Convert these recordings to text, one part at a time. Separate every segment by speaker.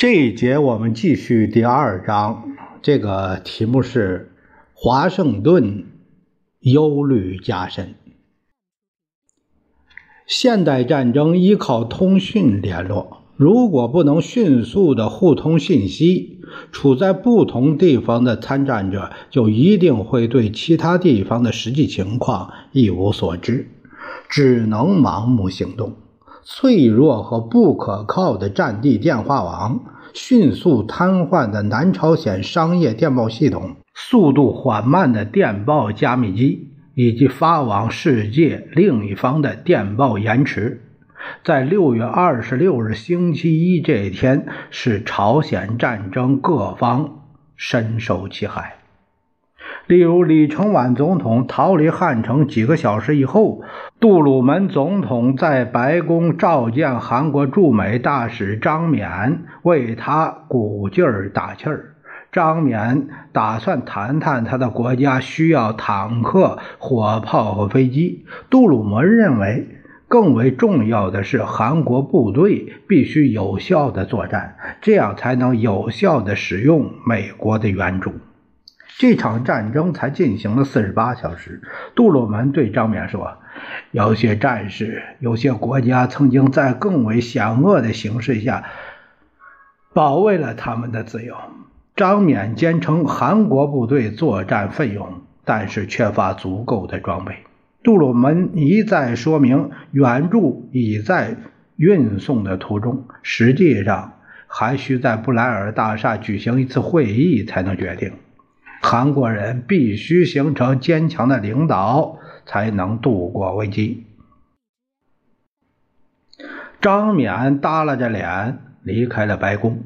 Speaker 1: 这一节我们继续第二章，这个题目是“华盛顿忧虑加深”。现代战争依靠通讯联络，如果不能迅速的互通信息，处在不同地方的参战者就一定会对其他地方的实际情况一无所知，只能盲目行动。脆弱和不可靠的战地电话网，迅速瘫痪的南朝鲜商业电报系统，速度缓慢的电报加密机，以及发往世界另一方的电报延迟，在六月二十六日星期一这一天，使朝鲜战争各方深受其害。例如，李承晚总统逃离汉城几个小时以后，杜鲁门总统在白宫召见韩国驻美大使张勉，为他鼓劲儿打气儿。张勉打算谈谈他的国家需要坦克、火炮和飞机。杜鲁门认为，更为重要的是，韩国部队必须有效的作战，这样才能有效的使用美国的援助。这场战争才进行了四十八小时。杜鲁门对张勉说：“有些战士，有些国家曾经在更为险恶的形势下保卫了他们的自由。”张勉坚称韩国部队作战奋勇，但是缺乏足够的装备。杜鲁门一再说明援助已在运送的途中，实际上还需在布莱尔大厦举行一次会议才能决定。韩国人必须形成坚强的领导，才能度过危机。张勉耷拉着脸离开了白宫。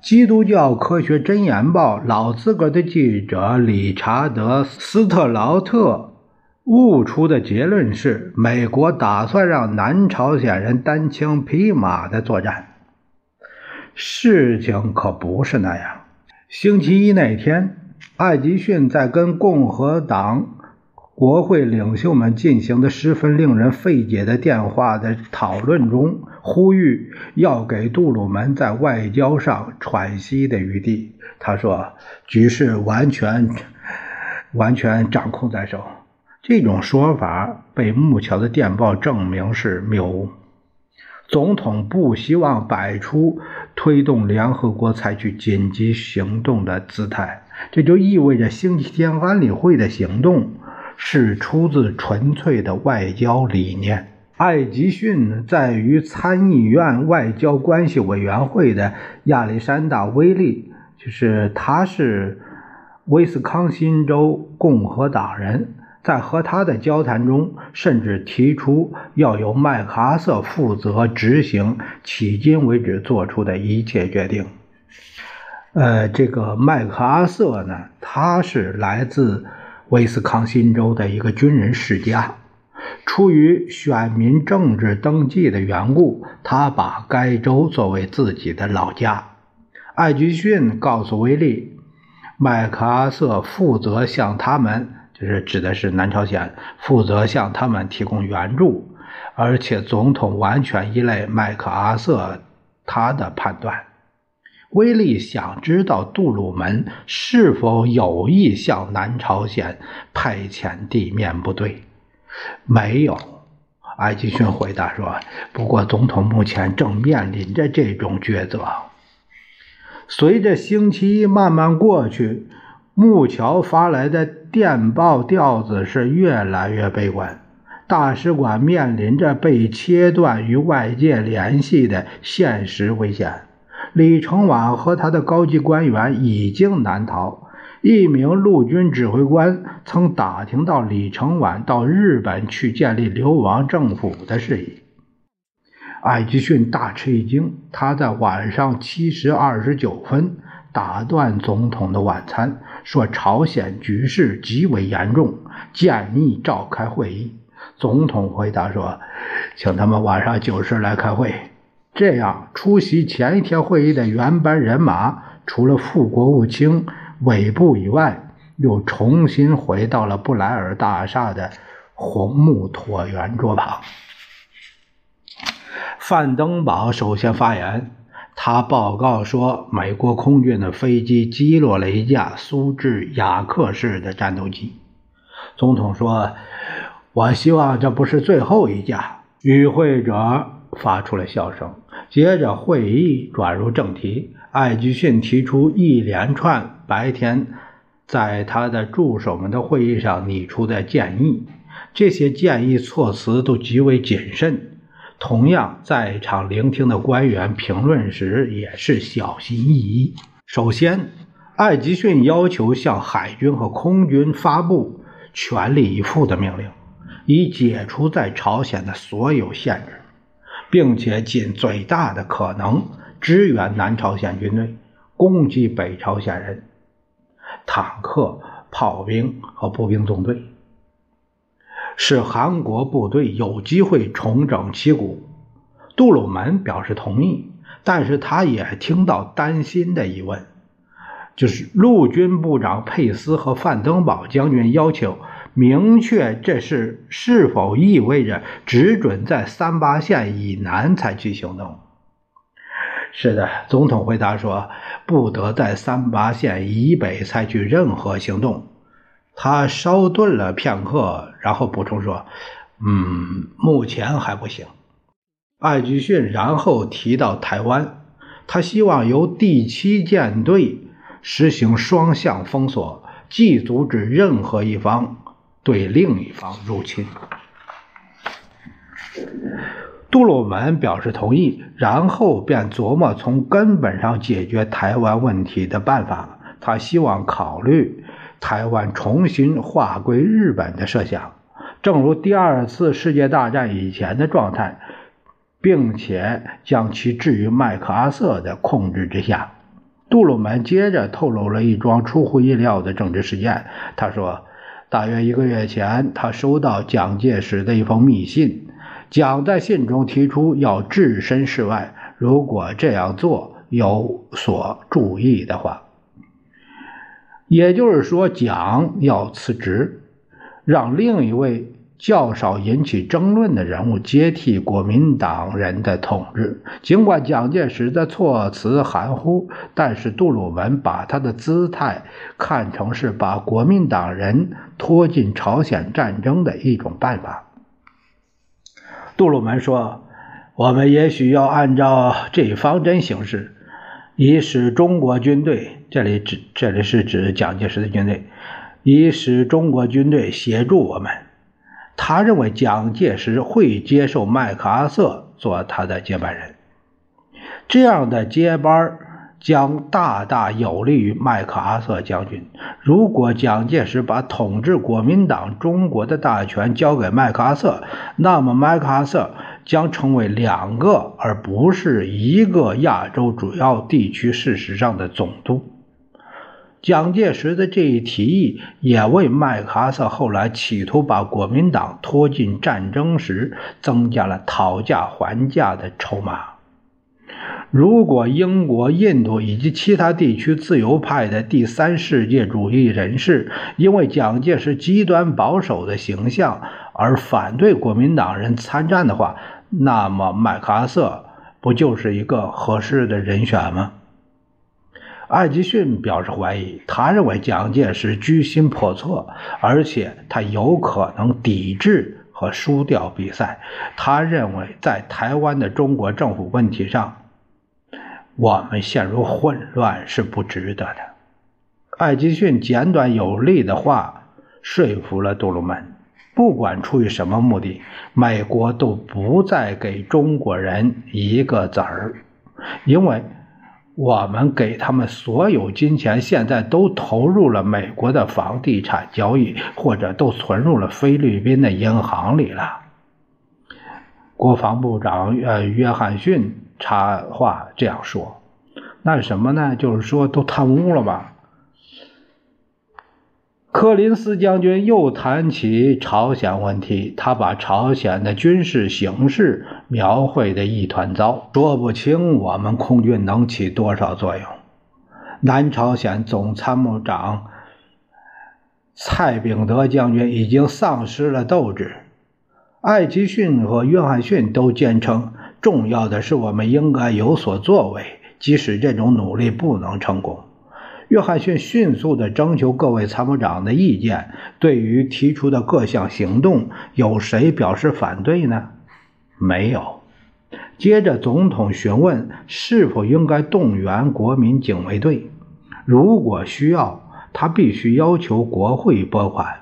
Speaker 1: 基督教科学箴言报老资格的记者理查德·斯特劳特悟出的结论是：美国打算让南朝鲜人单枪匹马的作战。事情可不是那样。星期一那天。艾吉逊在跟共和党国会领袖们进行的十分令人费解的电话的讨论中，呼吁要给杜鲁门在外交上喘息的余地。他说：“局势完全完全掌控在手。”这种说法被木桥的电报证明是谬误。总统不希望摆出推动联合国采取紧急行动的姿态。这就意味着星期天安理会的行动是出自纯粹的外交理念。艾吉逊在与参议院外交关系委员会的亚历山大·威利，就是他是威斯康辛州共和党人，在和他的交谈中，甚至提出要由麦克阿瑟负责执行迄今为止做出的一切决定。呃，这个麦克阿瑟呢，他是来自威斯康辛州的一个军人世家。出于选民政治登记的缘故，他把该州作为自己的老家。艾吉逊告诉威利，麦克阿瑟负责向他们，就是指的是南朝鲜，负责向他们提供援助，而且总统完全依赖麦克阿瑟他的判断。威利想知道杜鲁门是否有意向南朝鲜派遣地面部队。没有，艾吉逊回答说。不过，总统目前正面临着这种抉择。随着星期一慢慢过去，木桥发来的电报调子是越来越悲观。大使馆面临着被切断与外界联系的现实危险。李承晚和他的高级官员已经难逃。一名陆军指挥官曾打听到李承晚到日本去建立流亡政府的事宜。艾吉逊大吃一惊，他在晚上七时二十九分打断总统的晚餐，说朝鲜局势极为严重，建议召开会议。总统回答说：“请他们晚上九时来开会。”这样，出席前一天会议的原班人马，除了副国务卿韦布以外，又重新回到了布莱尔大厦的红木椭圆桌旁。范登堡首先发言，他报告说，美国空军的飞机击落了一架苏制雅克式的战斗机。总统说：“我希望这不是最后一架。”与会者发出了笑声。接着，会议转入正题。艾吉逊提出一连串白天在他的助手们的会议上拟出的建议，这些建议措辞都极为谨慎。同样，在场聆听的官员评论时也是小心翼翼。首先，艾吉逊要求向海军和空军发布全力以赴的命令，以解除在朝鲜的所有限制。并且尽最大的可能支援南朝鲜军队，攻击北朝鲜人坦克、炮兵和步兵纵队，使韩国部队有机会重整旗鼓。杜鲁门表示同意，但是他也听到担心的疑问，就是陆军部长佩斯和范登堡将军要求。明确这是是否意味着只准在三八线以南采取行动？是的，总统回答说，不得在三八线以北采取任何行动。他稍顿了片刻，然后补充说：“嗯，目前还不行。”艾吉逊然后提到台湾，他希望由第七舰队实行双向封锁，既阻止任何一方。对另一方入侵，杜鲁门表示同意，然后便琢磨从根本上解决台湾问题的办法。他希望考虑台湾重新划归日本的设想，正如第二次世界大战以前的状态，并且将其置于麦克阿瑟的控制之下。杜鲁门接着透露了一桩出乎意料的政治事件，他说。大约一个月前，他收到蒋介石的一封密信。蒋在信中提出要置身事外，如果这样做有所注意的话，也就是说，蒋要辞职，让另一位。较少引起争论的人物接替国民党人的统治。尽管蒋介石的措辞含糊，但是杜鲁门把他的姿态看成是把国民党人拖进朝鲜战争的一种办法。杜鲁门说：“我们也许要按照这一方针行事，以使中国军队（这里指这里是指蒋介石的军队）以使中国军队协助我们。”他认为蒋介石会接受麦克阿瑟做他的接班人，这样的接班将大大有利于麦克阿瑟将军。如果蒋介石把统治国民党中国的大权交给麦克阿瑟，那么麦克阿瑟将成为两个而不是一个亚洲主要地区事实上的总督。蒋介石的这一提议也为麦克阿瑟后来企图把国民党拖进战争时增加了讨价还价的筹码。如果英国、印度以及其他地区自由派的第三世界主义人士因为蒋介石极端保守的形象而反对国民党人参战的话，那么麦克阿瑟不就是一个合适的人选吗？艾吉逊表示怀疑，他认为蒋介石居心叵测，而且他有可能抵制和输掉比赛。他认为，在台湾的中国政府问题上，我们陷入混乱是不值得的。艾吉逊简短有力的话说服了杜鲁门。不管出于什么目的，美国都不再给中国人一个子儿，因为我们给他们所有金钱，现在都投入了美国的房地产交易，或者都存入了菲律宾的银行里了。国防部长呃约翰逊插话这样说：“那什么呢？就是说都贪污了吧？”柯林斯将军又谈起朝鲜问题，他把朝鲜的军事形势描绘的一团糟，说不清我们空军能起多少作用。南朝鲜总参谋长蔡炳德将军已经丧失了斗志，艾吉逊和约翰逊都坚称，重要的是我们应该有所作为，即使这种努力不能成功。约翰逊迅速地征求各位参谋长的意见。对于提出的各项行动，有谁表示反对呢？没有。接着，总统询问是否应该动员国民警卫队。如果需要，他必须要求国会拨款。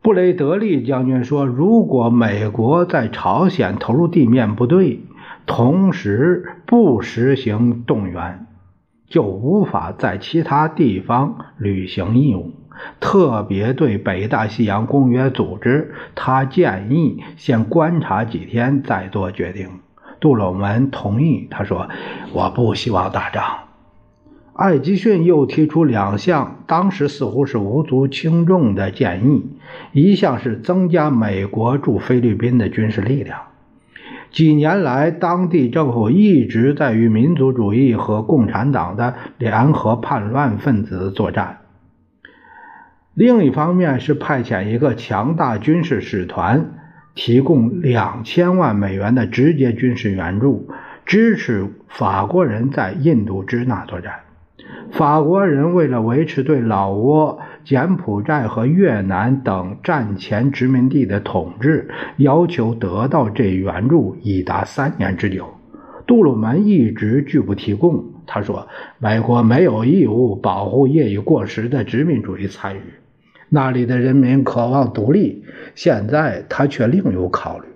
Speaker 1: 布雷德利将军说：“如果美国在朝鲜投入地面部队，同时不实行动员。”就无法在其他地方履行义务，特别对北大西洋公约组织，他建议先观察几天再做决定。杜鲁门同意，他说：“我不希望打仗。”艾吉逊又提出两项当时似乎是无足轻重的建议，一项是增加美国驻菲律宾的军事力量。几年来，当地政府一直在与民族主义和共产党的联合叛乱分子作战。另一方面是派遣一个强大军事使团，提供两千万美元的直接军事援助，支持法国人在印度支那作战。法国人为了维持对老挝、柬埔寨和越南等战前殖民地的统治，要求得到这援助已达三年之久。杜鲁门一直拒不提供。他说：“美国没有义务保护业已过时的殖民主义参与，那里的人民渴望独立。现在他却另有考虑。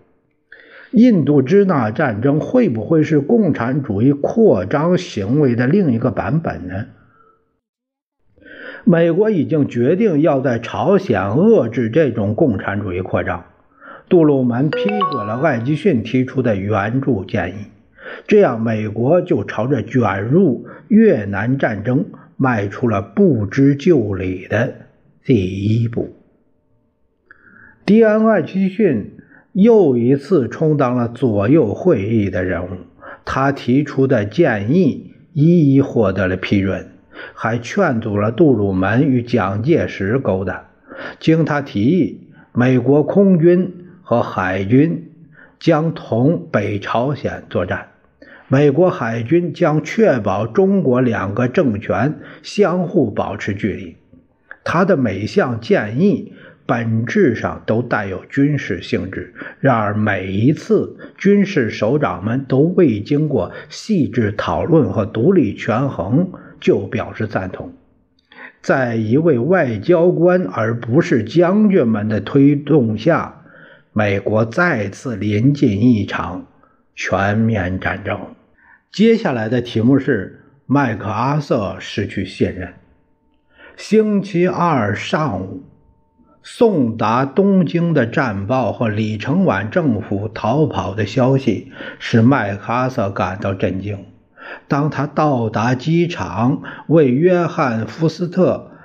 Speaker 1: 印度支那战争会不会是共产主义扩张行为的另一个版本呢？”美国已经决定要在朝鲜遏制这种共产主义扩张。杜鲁门批准了艾吉逊提出的援助建议，这样美国就朝着卷入越南战争迈出了不知就里的第一步。迪安·艾吉逊又一次充当了左右会议的人物，他提出的建议一一获得了批准。还劝阻了杜鲁门与蒋介石勾搭。经他提议，美国空军和海军将同北朝鲜作战，美国海军将确保中国两个政权相互保持距离。他的每项建议本质上都带有军事性质，然而每一次军事首长们都未经过细致讨论和独立权衡。就表示赞同，在一位外交官而不是将军们的推动下，美国再次临近一场全面战争。接下来的题目是麦克阿瑟失去信任。星期二上午，送达东京的战报和李承晚政府逃跑的消息使麦克阿瑟感到震惊。当他到达机场为约翰·福斯特·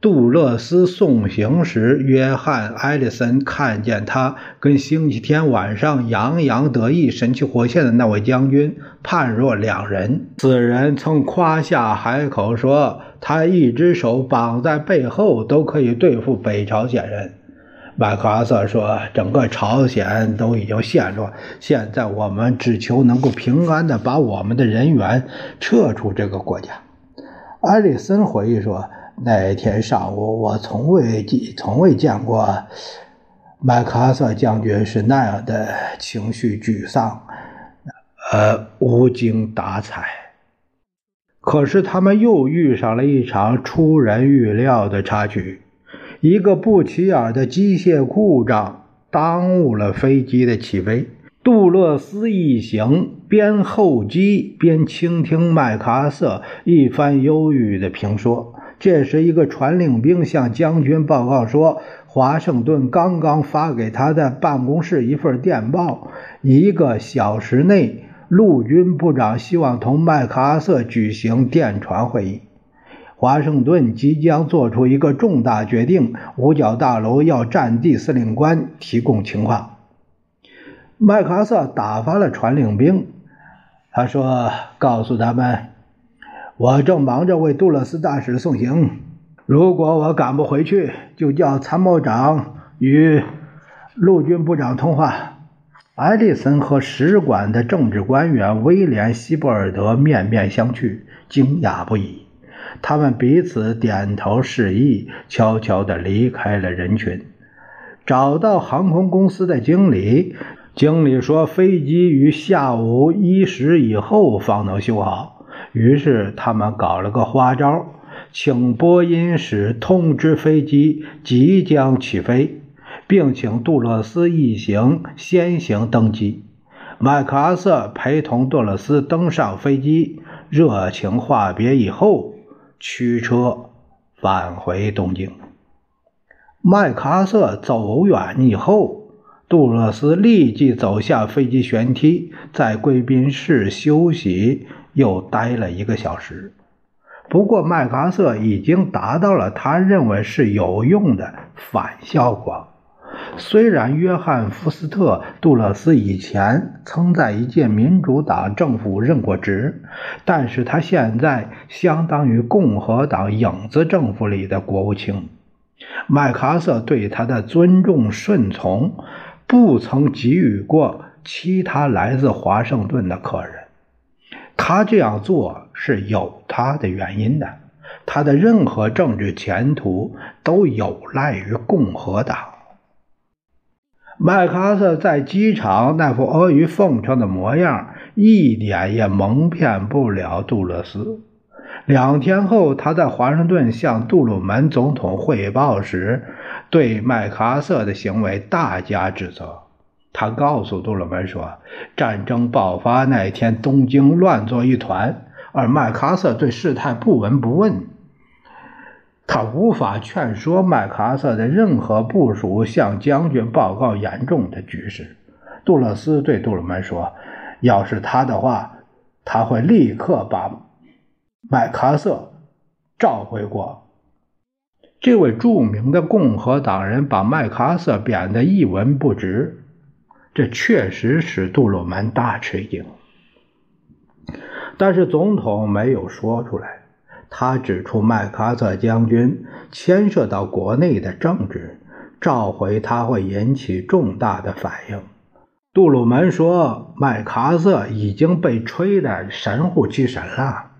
Speaker 1: 杜勒斯送行时，约翰·艾利森看见他跟星期天晚上洋洋得意、神气活现的那位将军判若两人。此人曾夸下海口说，他一只手绑在背后都可以对付北朝鲜人。麦克阿瑟说：“整个朝鲜都已经陷落，现在我们只求能够平安地把我们的人员撤出这个国家。”艾利森回忆说：“那天上午，我从未见从未见过麦克阿瑟将军是那样的情绪沮丧，呃，无精打采。可是他们又遇上了一场出人预料的插曲。”一个不起眼的机械故障耽误了飞机的起飞。杜勒斯一行边候机边倾听麦克阿瑟一番忧郁的评说。这时，一个传令兵向将军报告说，华盛顿刚刚发给他的办公室一份电报，一个小时内，陆军部长希望同麦克阿瑟举行电传会议。华盛顿即将做出一个重大决定，五角大楼要战地司令官提供情况。麦克阿瑟打发了传令兵，他说：“告诉他们，我正忙着为杜勒斯大使送行。如果我赶不回去，就叫参谋长与陆军部长通话。”艾利森和使馆的政治官员威廉·希伯尔德面面相觑，惊讶不已。他们彼此点头示意，悄悄地离开了人群，找到航空公司的经理。经理说：“飞机于下午一时以后方能修好。”于是他们搞了个花招，请播音室通知飞机即将起飞，并请杜勒斯一行先行登机。麦克阿瑟陪同杜勒斯登上飞机，热情话别以后，驱车返回东京。麦克阿瑟走远以后。杜勒斯立即走下飞机舷梯，在贵宾室休息，又待了一个小时。不过，麦克阿瑟已经达到了他认为是有用的反效果。虽然约翰·福斯特·杜勒斯以前曾在一届民主党政府任过职，但是他现在相当于共和党影子政府里的国务卿。麦克阿瑟对他的尊重顺从。不曾给予过其他来自华盛顿的客人，他这样做是有他的原因的。他的任何政治前途都有赖于共和党。麦克阿瑟在机场那副阿谀奉承的模样，一点也蒙骗不了杜勒斯。两天后，他在华盛顿向杜鲁门总统汇报时。对麦克阿瑟的行为大加指责。他告诉杜鲁门说：“战争爆发那天，东京乱作一团，而麦克阿瑟对事态不闻不问。他无法劝说麦克阿瑟的任何部署向将军报告严重的局势。”杜勒斯对杜鲁门说：“要是他的话，他会立刻把麦克阿瑟召回国。”这位著名的共和党人把麦克阿瑟贬得一文不值，这确实使杜鲁门大吃一惊。但是总统没有说出来，他指出麦克阿瑟将军牵涉到国内的政治，召回他会引起重大的反应。杜鲁门说，麦克阿瑟已经被吹得神乎其神了。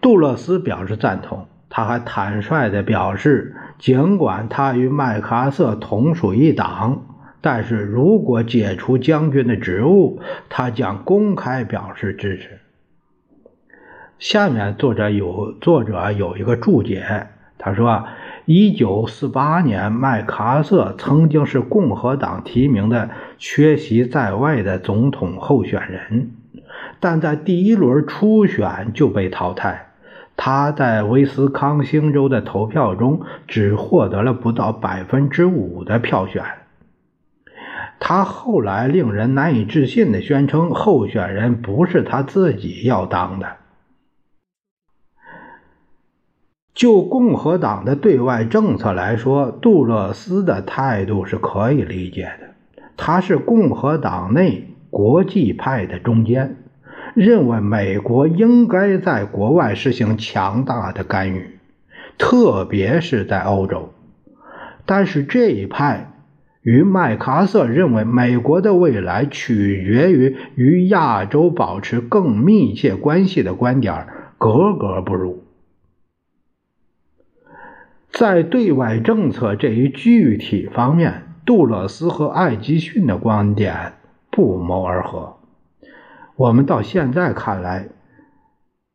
Speaker 1: 杜勒斯表示赞同。他还坦率地表示，尽管他与麦克阿瑟同属一党，但是如果解除将军的职务，他将公开表示支持。下面作者有作者有一个注解，他说：，一九四八年，麦克阿瑟曾经是共和党提名的缺席在外的总统候选人，但在第一轮初选就被淘汰。他在威斯康星州的投票中只获得了不到百分之五的票选。他后来令人难以置信地宣称，候选人不是他自己要当的。就共和党的对外政策来说，杜勒斯的态度是可以理解的。他是共和党内国际派的中坚。认为美国应该在国外实行强大的干预，特别是在欧洲。但是这一派与麦克阿瑟认为美国的未来取决于与亚洲保持更密切关系的观点格格不入。在对外政策这一具体方面，杜勒斯和艾吉逊的观点不谋而合。我们到现在看来，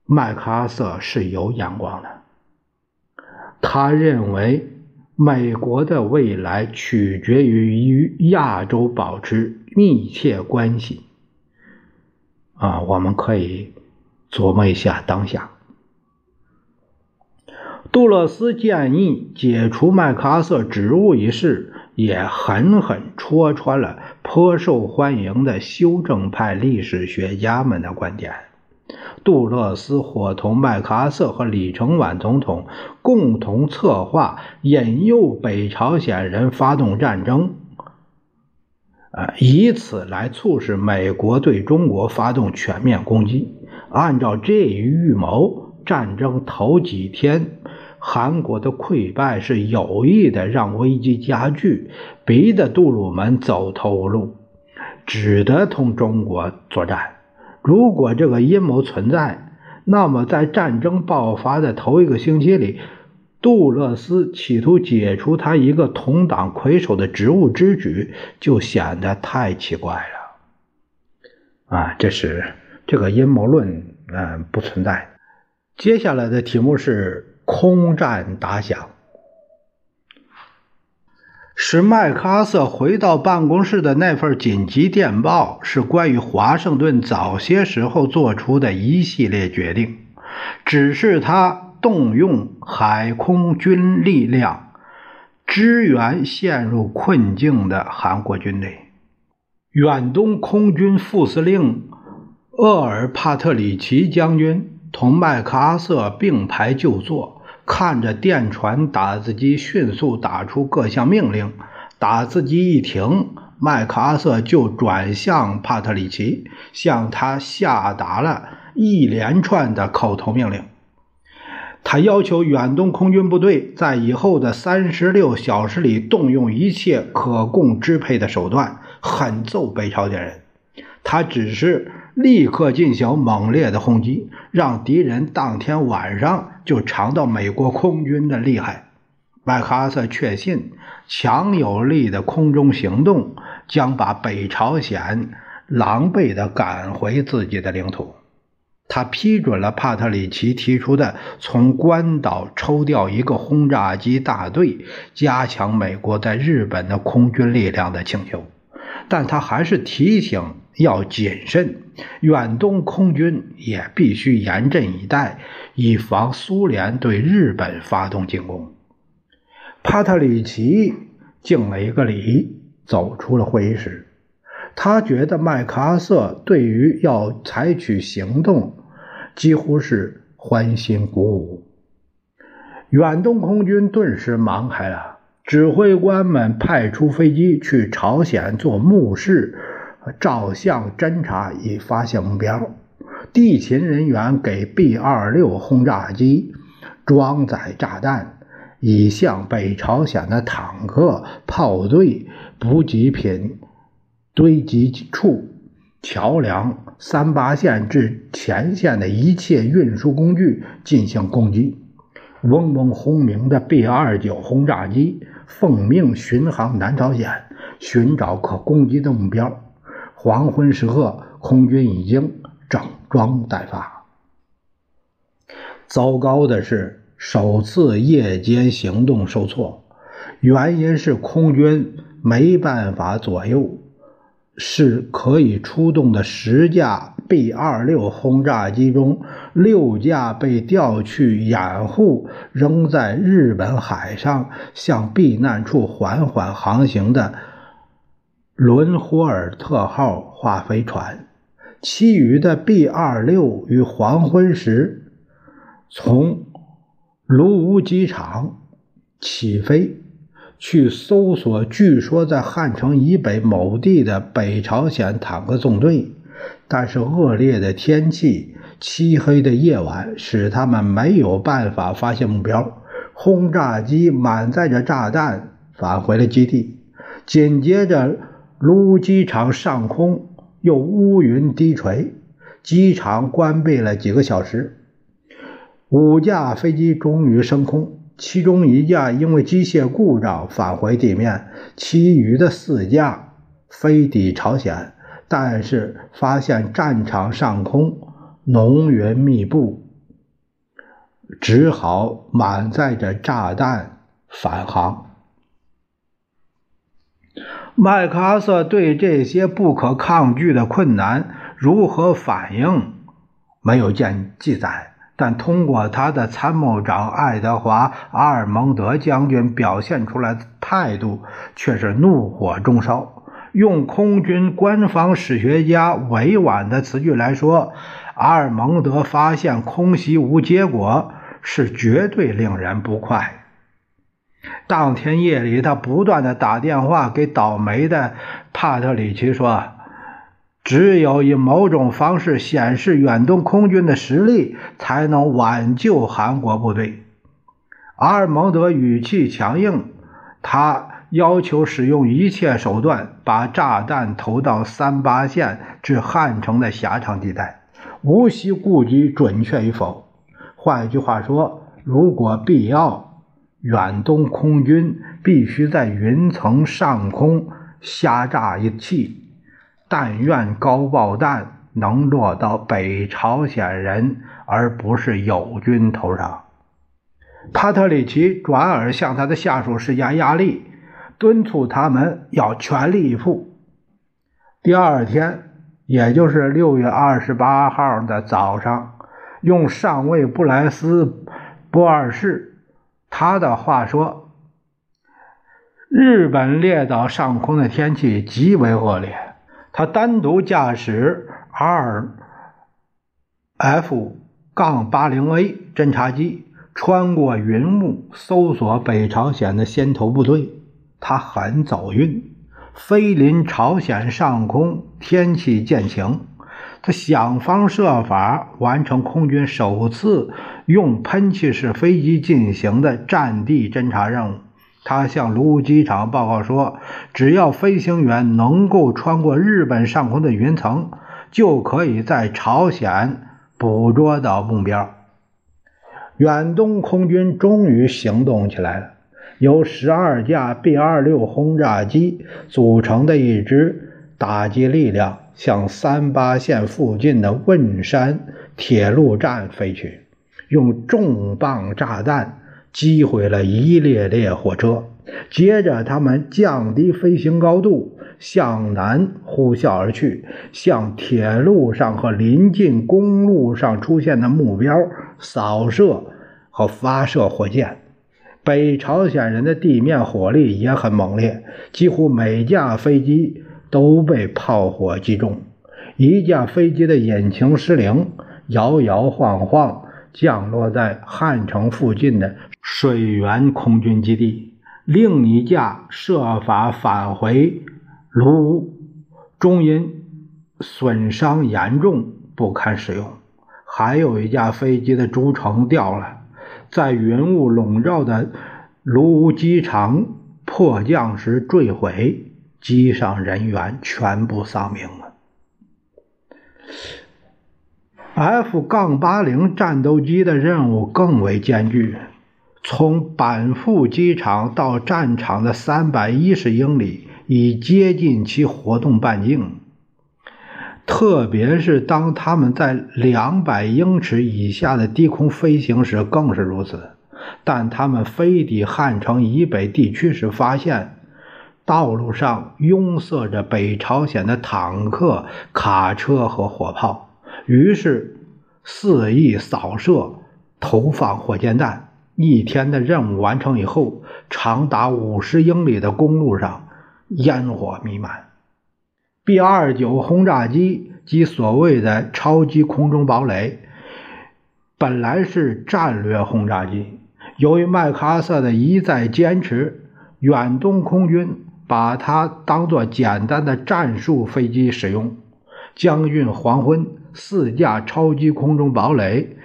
Speaker 1: 麦克阿瑟是有眼光的。他认为美国的未来取决于与亚洲保持密切关系。啊，我们可以琢磨一下当下。杜勒斯建议解除麦克阿瑟职务一事，也狠狠戳穿了颇受欢迎的修正派历史学家们的观点。杜勒斯伙同麦克阿瑟和李承晚总统共同策划，引诱北朝鲜人发动战争。啊，以此来促使美国对中国发动全面攻击。按照这一预谋，战争头几天，韩国的溃败是有意的让危机加剧，逼得杜鲁门走投无路，只得同中国作战。如果这个阴谋存在，那么在战争爆发的头一个星期里。杜勒斯企图解除他一个同党魁首的职务之举，就显得太奇怪了。啊，这是这个阴谋论，嗯，不存在。接下来的题目是空战打响。使麦克阿瑟回到办公室的那份紧急电报，是关于华盛顿早些时候做出的一系列决定，只是他。动用海空军力量支援陷入困境的韩国军队。远东空军副司令厄尔帕特里奇将军同麦克阿瑟并排就坐，看着电传打字机迅速打出各项命令。打字机一停，麦克阿瑟就转向帕特里奇，向他下达了一连串的口头命令。他要求远东空军部队在以后的三十六小时里动用一切可供支配的手段，狠揍北朝鲜人。他只是立刻进行猛烈的轰击，让敌人当天晚上就尝到美国空军的厉害。麦克阿瑟确信，强有力的空中行动将把北朝鲜狼狈地赶回自己的领土。他批准了帕特里奇提出的从关岛抽调一个轰炸机大队，加强美国在日本的空军力量的请求，但他还是提醒要谨慎，远东空军也必须严阵以待，以防苏联对日本发动进攻。帕特里奇敬了一个礼，走出了会议室。他觉得麦克阿瑟对于要采取行动。几乎是欢欣鼓舞，远东空军顿时忙开了。指挥官们派出飞机去朝鲜做目视、照相、侦察，以发现目标。地勤人员给 B-26 轰炸机装载炸弹，以向北朝鲜的坦克、炮队、补给品堆积处。桥梁、三八线至前线的一切运输工具进行攻击。嗡嗡轰鸣的 B-29 轰炸机奉命巡航南朝鲜，寻找可攻击的目标。黄昏时刻，空军已经整装待发。糟糕的是，首次夜间行动受挫，原因是空军没办法左右。是可以出动的十架 B-26 轰炸机中，六架被调去掩护仍在日本海上向避难处缓缓航行的伦霍尔特号化飞船，其余的 B-26 于黄昏时从卢屋机场起飞。去搜索，据说在汉城以北某地的北朝鲜坦克纵队，但是恶劣的天气、漆黑的夜晚使他们没有办法发现目标。轰炸机满载着炸弹返回了基地。紧接着，卢机场上空又乌云低垂，机场关闭了几个小时。五架飞机终于升空。其中一架因为机械故障返回地面，其余的四架飞抵朝鲜，但是发现战场上空浓云密布，只好满载着炸弹返航。麦克阿瑟对这些不可抗拒的困难如何反应，没有见记载。但通过他的参谋长爱德华·阿尔蒙德将军表现出来的态度，却是怒火中烧。用空军官方史学家委婉的词句来说，阿尔蒙德发现空袭无结果，是绝对令人不快。当天夜里，他不断的打电话给倒霉的帕特里奇说。只有以某种方式显示远东空军的实力，才能挽救韩国部队。阿尔蒙德语气强硬，他要求使用一切手段把炸弹投到三八线至汉城的狭长地带，无需顾及准确与否。换一句话说，如果必要，远东空军必须在云层上空瞎炸一气。但愿高爆弹能落到北朝鲜人而不是友军头上。帕特里奇转而向他的下属施加压力，敦促他们要全力以赴。第二天，也就是六月二十八号的早上，用上尉布莱斯波尔士他的话说：“日本列岛上空的天气极为恶劣。”他单独驾驶 R F 杠八零 A 侦察机穿过云雾，搜索北朝鲜的先头部队。他很走运，飞临朝鲜上空，天气渐晴。他想方设法完成空军首次用喷气式飞机进行的战地侦察任务。他向卢机场报告说：“只要飞行员能够穿过日本上空的云层，就可以在朝鲜捕捉到目标。”远东空军终于行动起来了。由十二架 B-26 轰炸机组成的一支打击力量向三八线附近的汶山铁路站飞去，用重磅炸弹。击毁了一列列火车，接着他们降低飞行高度，向南呼啸而去，向铁路上和临近公路上出现的目标扫射和发射火箭。北朝鲜人的地面火力也很猛烈，几乎每架飞机都被炮火击中。一架飞机的引擎失灵，摇摇晃晃降落在汉城附近的。水源空军基地，另一架设法返回卢屋，终因损伤严重不堪使用。还有一架飞机的主承掉了，在云雾笼罩的卢屋机场迫降时坠毁，机上人员全部丧命了。F 杠八零战斗机的任务更为艰巨。从板富机场到战场的三百一十英里，已接近其活动半径。特别是当他们在两百英尺以下的低空飞行时，更是如此。但他们飞抵汉城以北地区时，发现道路上拥塞着北朝鲜的坦克、卡车和火炮，于是肆意扫射，投放火箭弹。一天的任务完成以后，长达五十英里的公路上烟火弥漫。B-29 轰炸机及所谓的超级空中堡垒本来是战略轰炸机，由于麦克阿瑟的一再坚持，远东空军把它当作简单的战术飞机使用。将军黄昏，四架超级空中堡垒。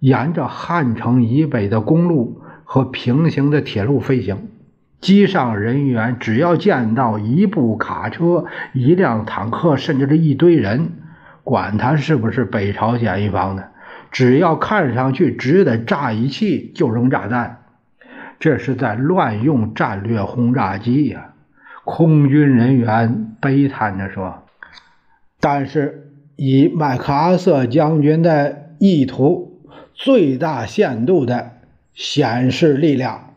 Speaker 1: 沿着汉城以北的公路和平行的铁路飞行，机上人员只要见到一部卡车、一辆坦克，甚至是一堆人，管他是不是北朝鲜一方的，只要看上去值得炸一气，就扔炸弹。这是在乱用战略轰炸机呀！空军人员悲叹着说。但是以麦克阿瑟将军的意图。最大限度的显示力量。